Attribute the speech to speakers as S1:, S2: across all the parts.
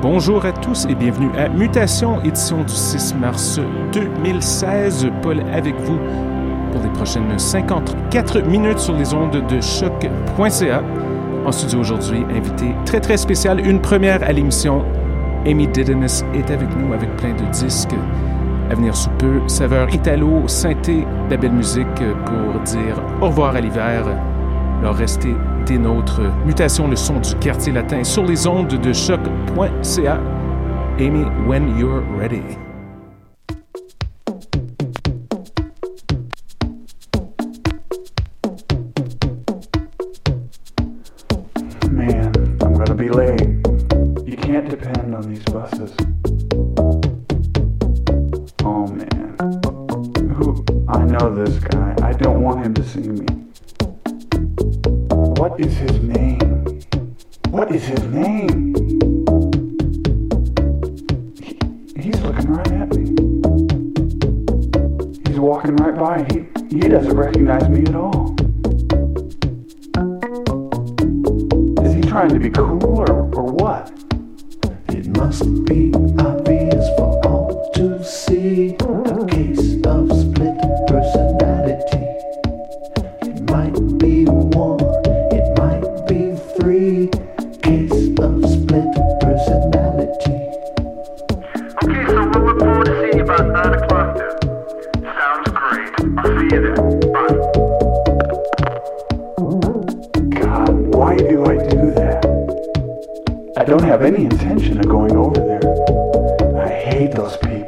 S1: Bonjour à tous et bienvenue à Mutation, édition du 6 mars 2016. Paul avec vous pour les prochaines 54 minutes sur les ondes de choc.ca. En studio aujourd'hui, invité très très spécial, une première à l'émission. Amy Didymus est avec nous avec plein de disques à venir sous peu. Saveur italo, synthé, la belle musique pour dire au revoir à l'hiver. Alors restez notre mutation, le son du quartier latin sur les ondes de choc.ca. Amy, when you're ready.
S2: I don't have any intention of going over there. I hate those people.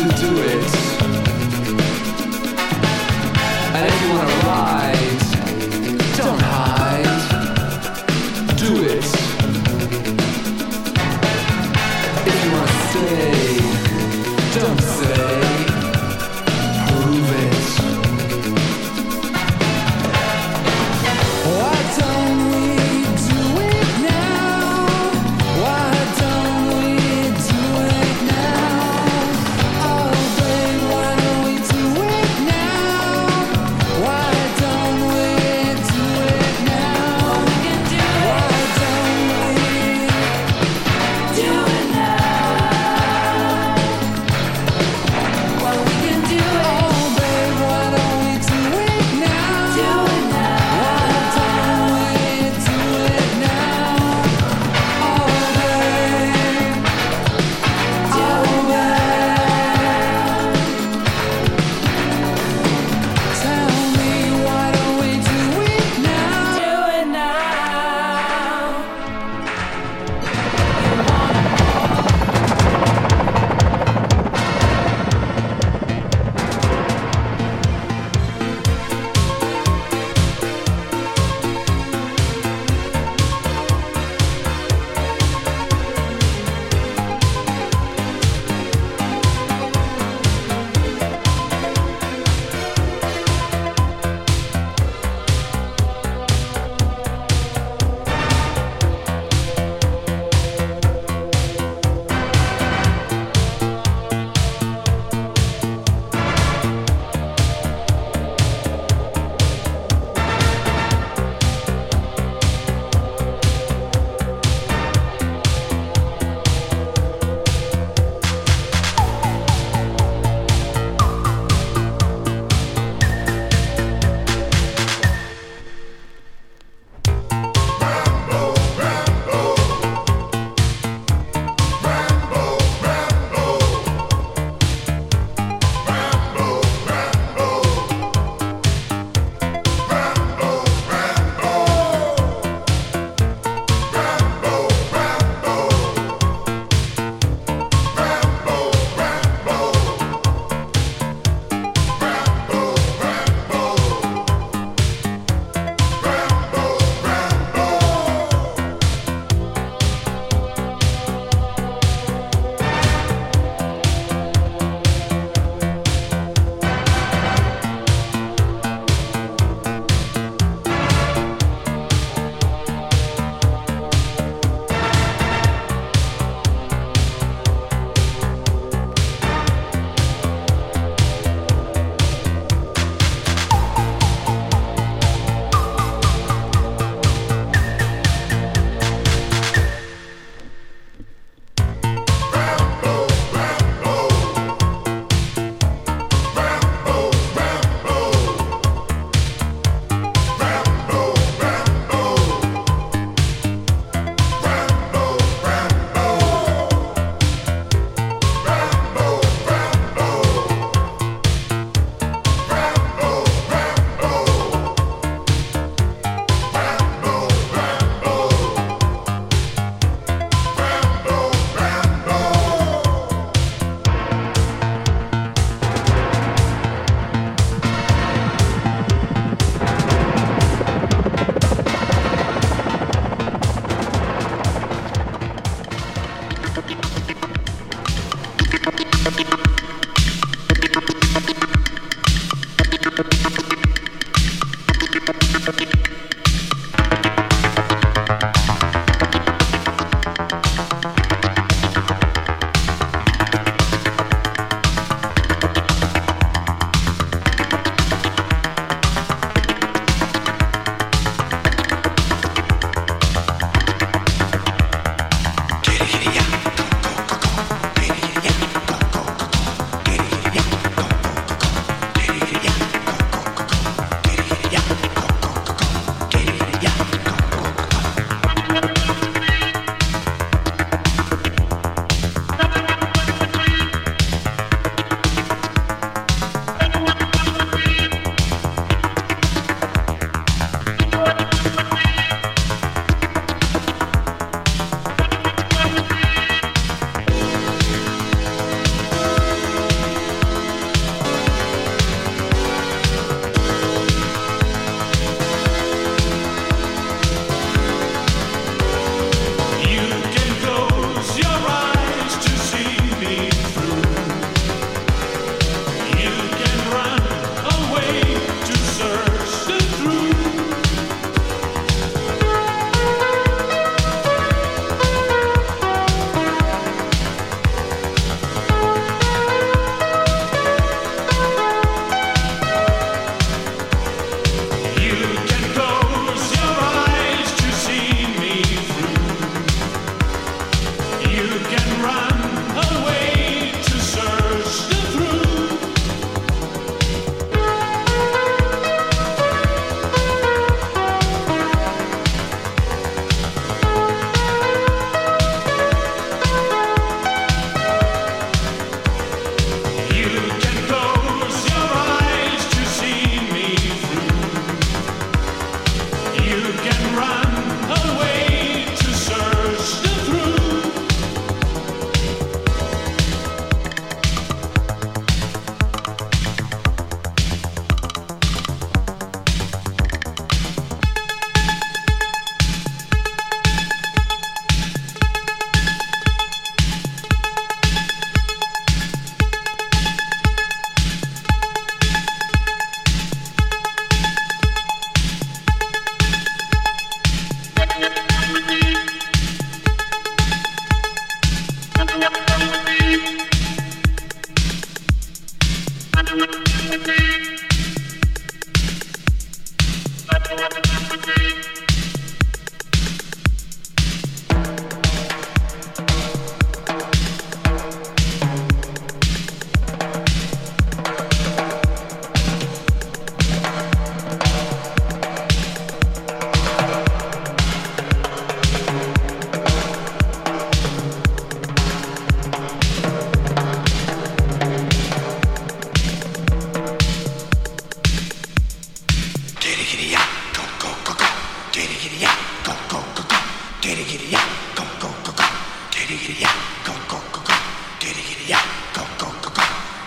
S3: To
S2: do
S3: it.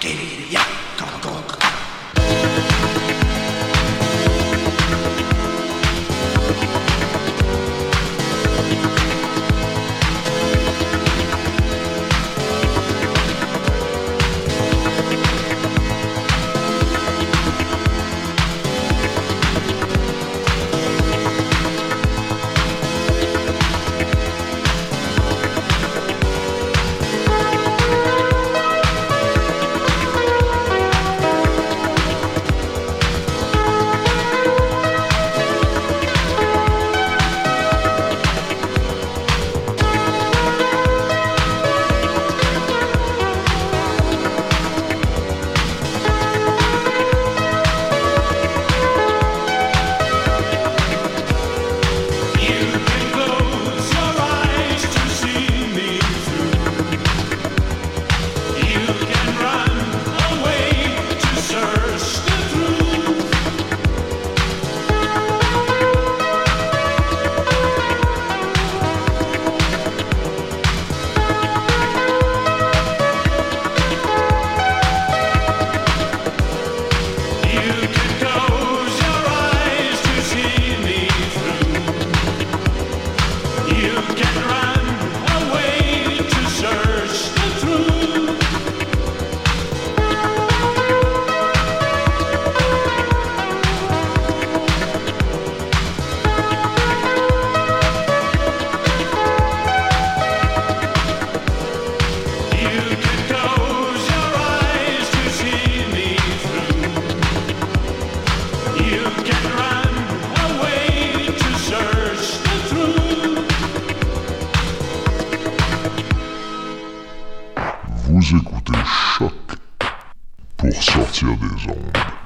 S3: Yeah. ciel
S4: des ondes.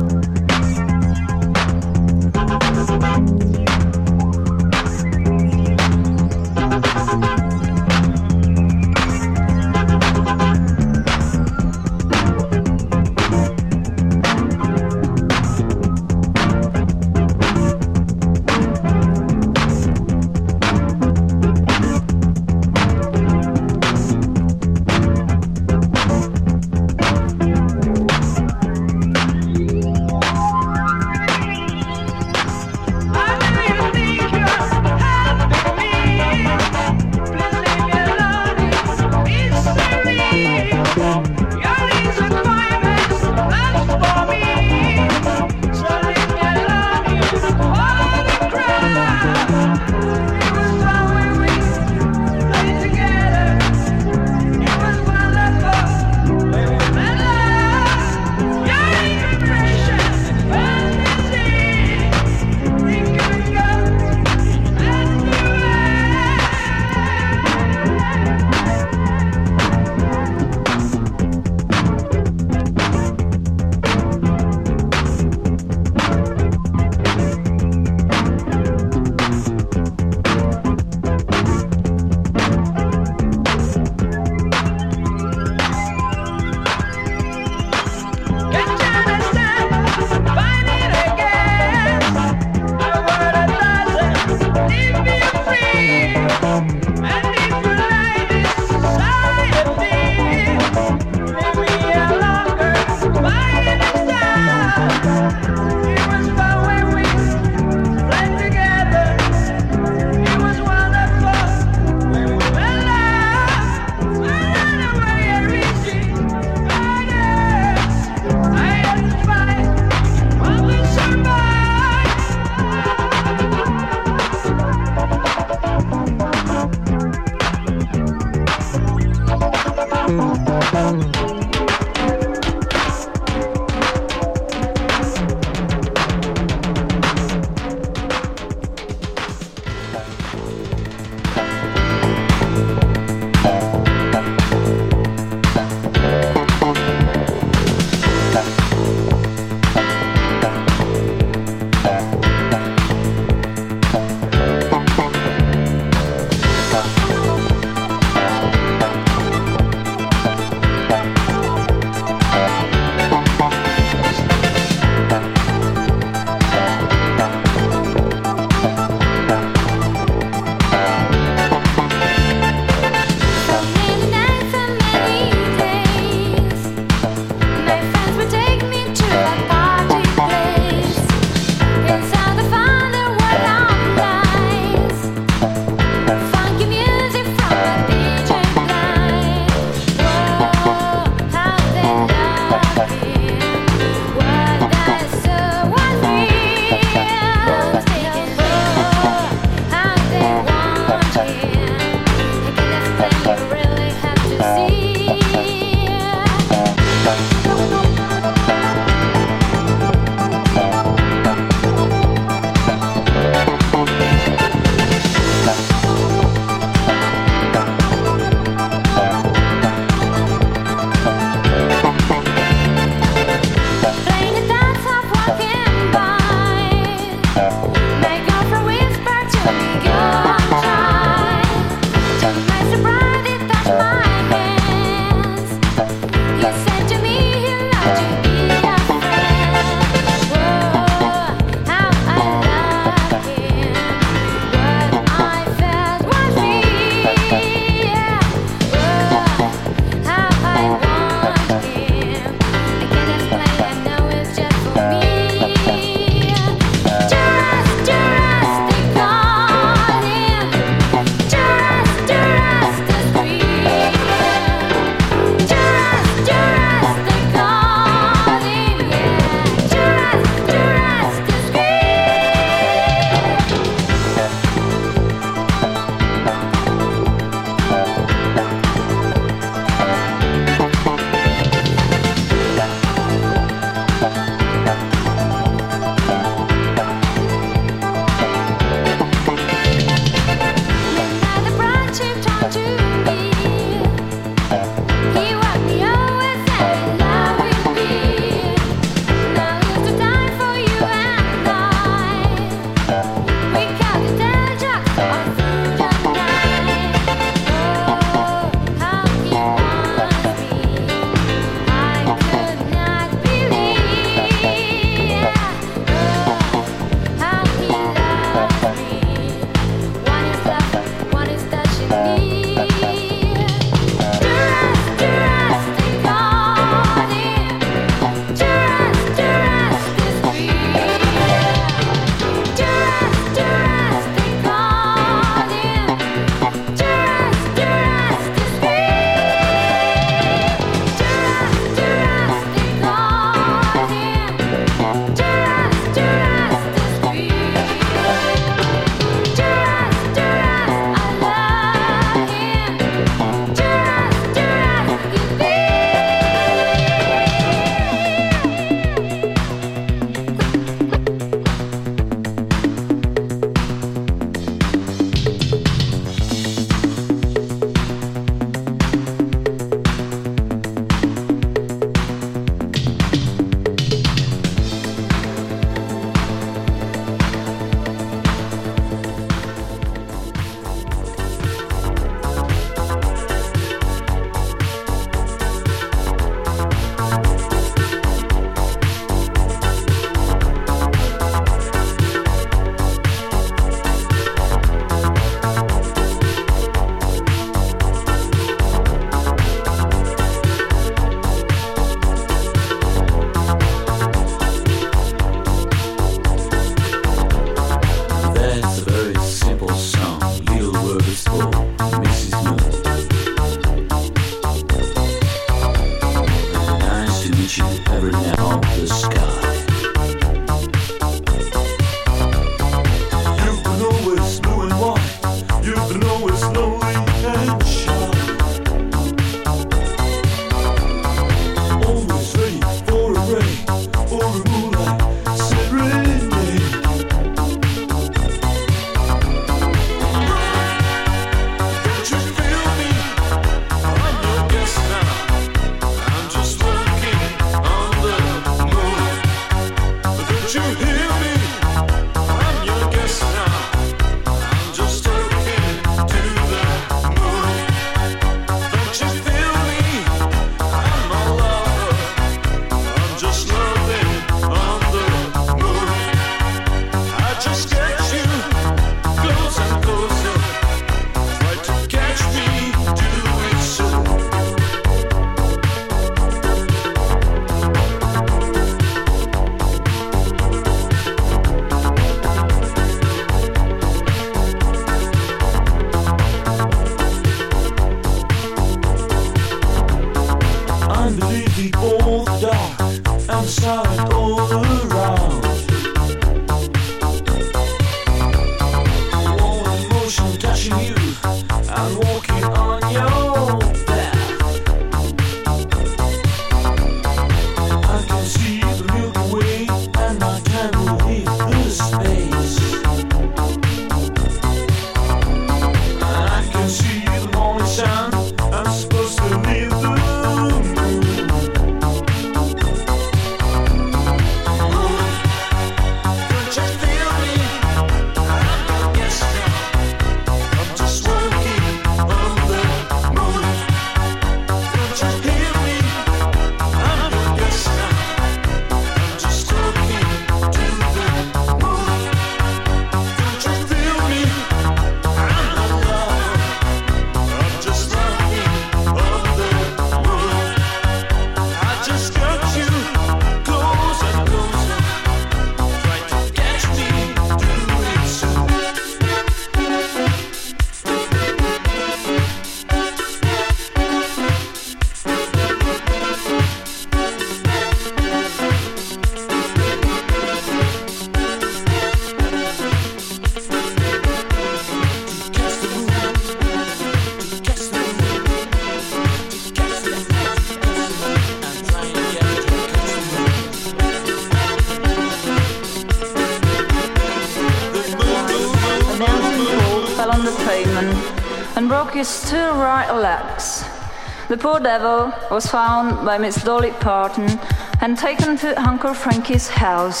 S5: Devil was found by Miss Dolly Parton and taken to Uncle Frankie's house.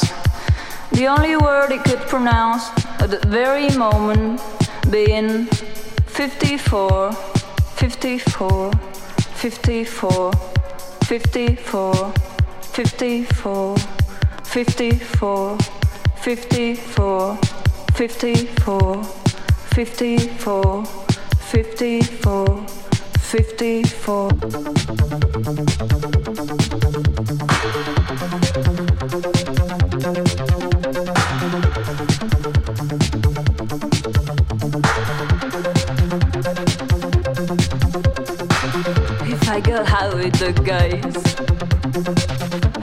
S5: The only word he could pronounce at that very moment being 54, 54, 54, 54, 54, 54, 54, 54, 54, 54, 54. If I go out with the guys,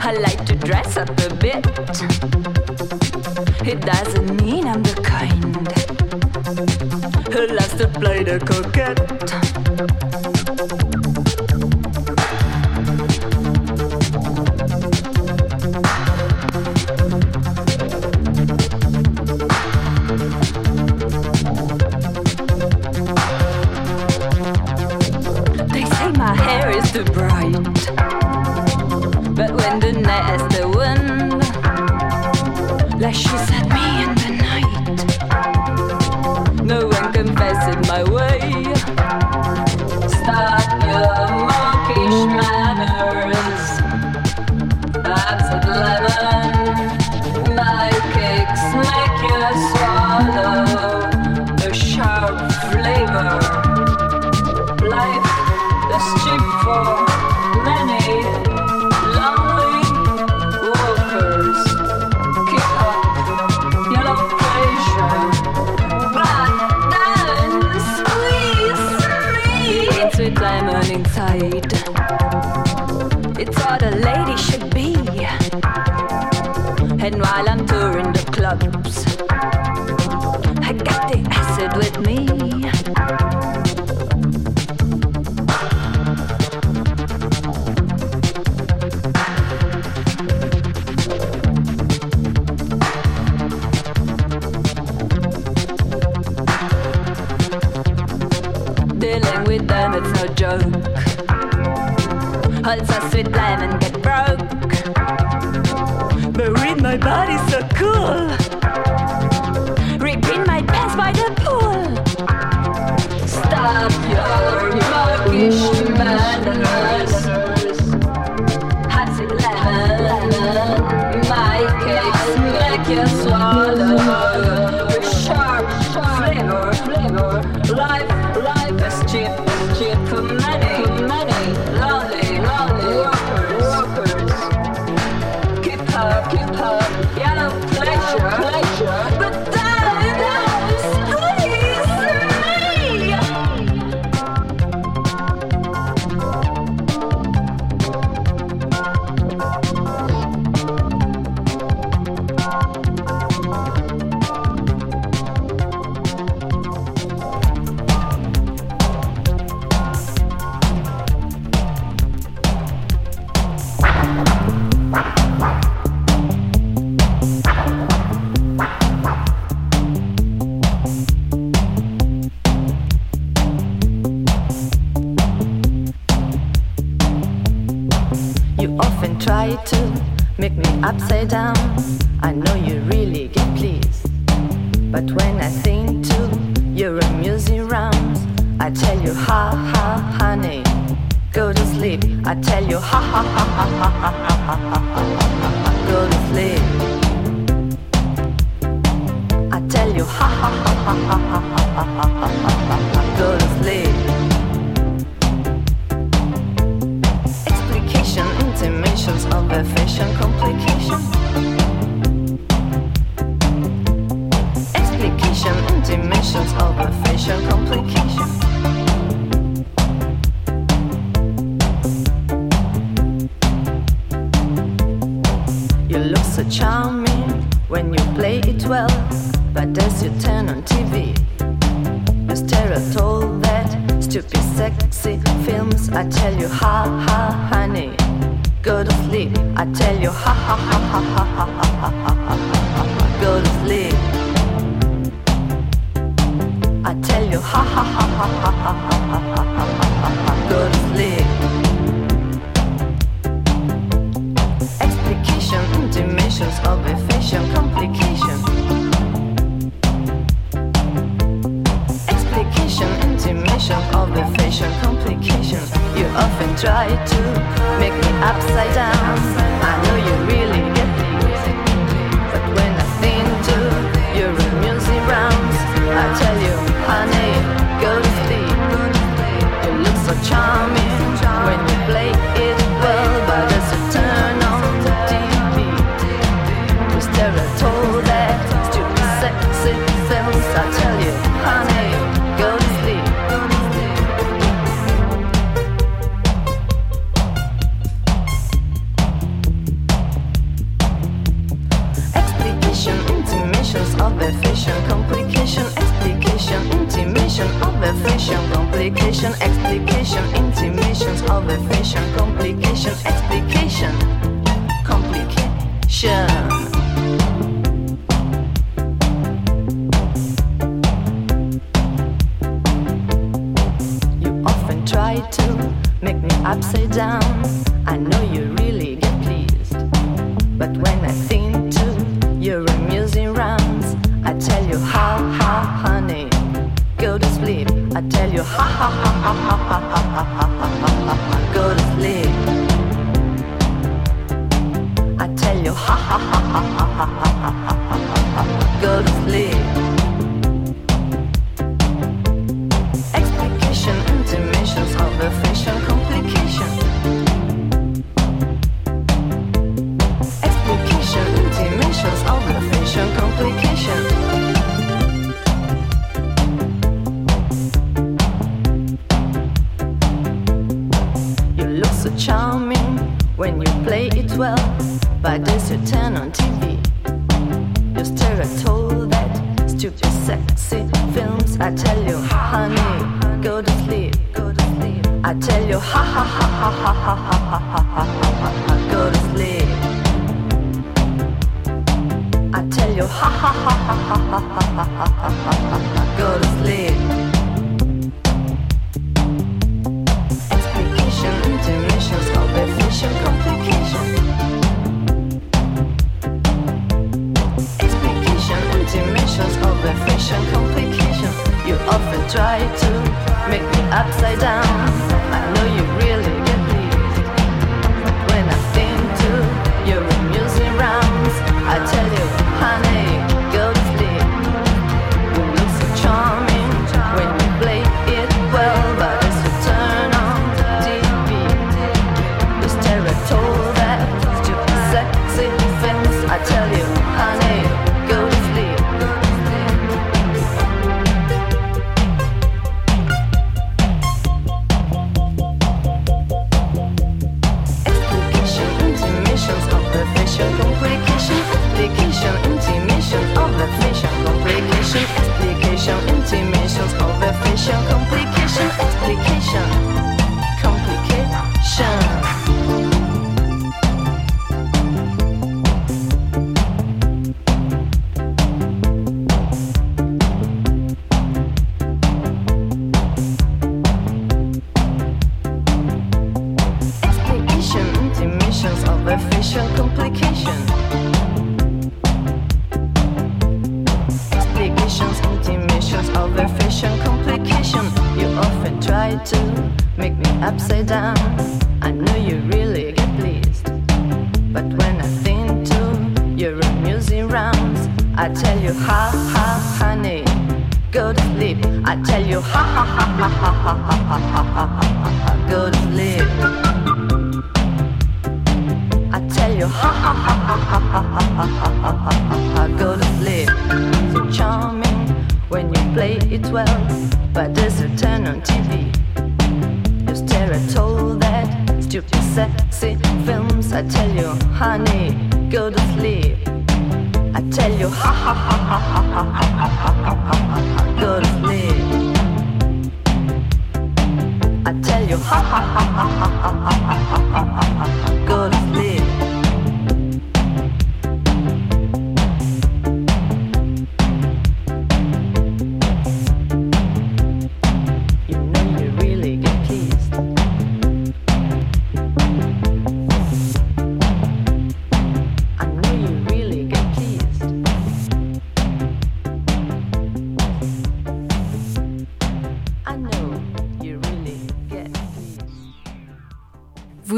S5: I like to dress up a bit. It doesn't mean I'm the kind who loves to play the coquette. pulse us with lime and get broke. Marine, my body's so cool.
S6: charming when you play it well, but as you turn on TV, you stare at all that stupid sexy films. I tell you, ha ha, honey, go to sleep. I tell you, ha ha ha ha ha ha ha ha ha ha, go to sleep. I tell you, ha ha ha ha ha ha ha ha ha ha, go to sleep. information, complication. You often try to make me upside down. I know you really get me, but when I think to your amusing rounds, I tell you, honey, go to sleep. You look so charming. complication, explication, intimations, elevation, complication, explication, complication. to make me upside down. I know you really get pleased, but when Ha ha ha ha ha ha ha ha ha! I Go to sleep. I tell you, ha ha ha ha ha.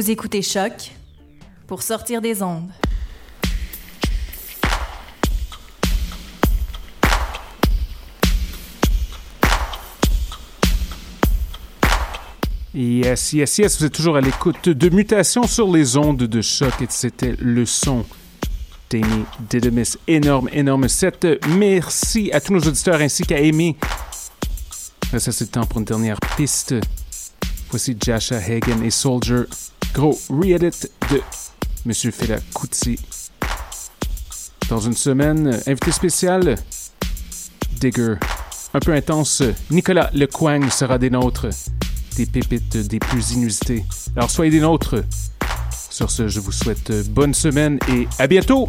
S7: Vous écoutez Choc pour sortir des ondes.
S1: Yes, yes, yes, vous êtes toujours à l'écoute de Mutation sur les ondes de choc et c'était le son d'Amy Didymus. Énorme, énorme set. Merci à tous nos auditeurs ainsi qu'à Amy. Ça, c'est le temps pour une dernière piste. Voici Jasha Hagen et Soldier. Gros re-edit de Monsieur Fela Kuti. Dans une semaine, invité spécial, Digger. Un peu intense, Nicolas Lecoing sera des nôtres des pépites des plus inusitées. Alors soyez des nôtres. Sur ce, je vous souhaite bonne semaine et à bientôt!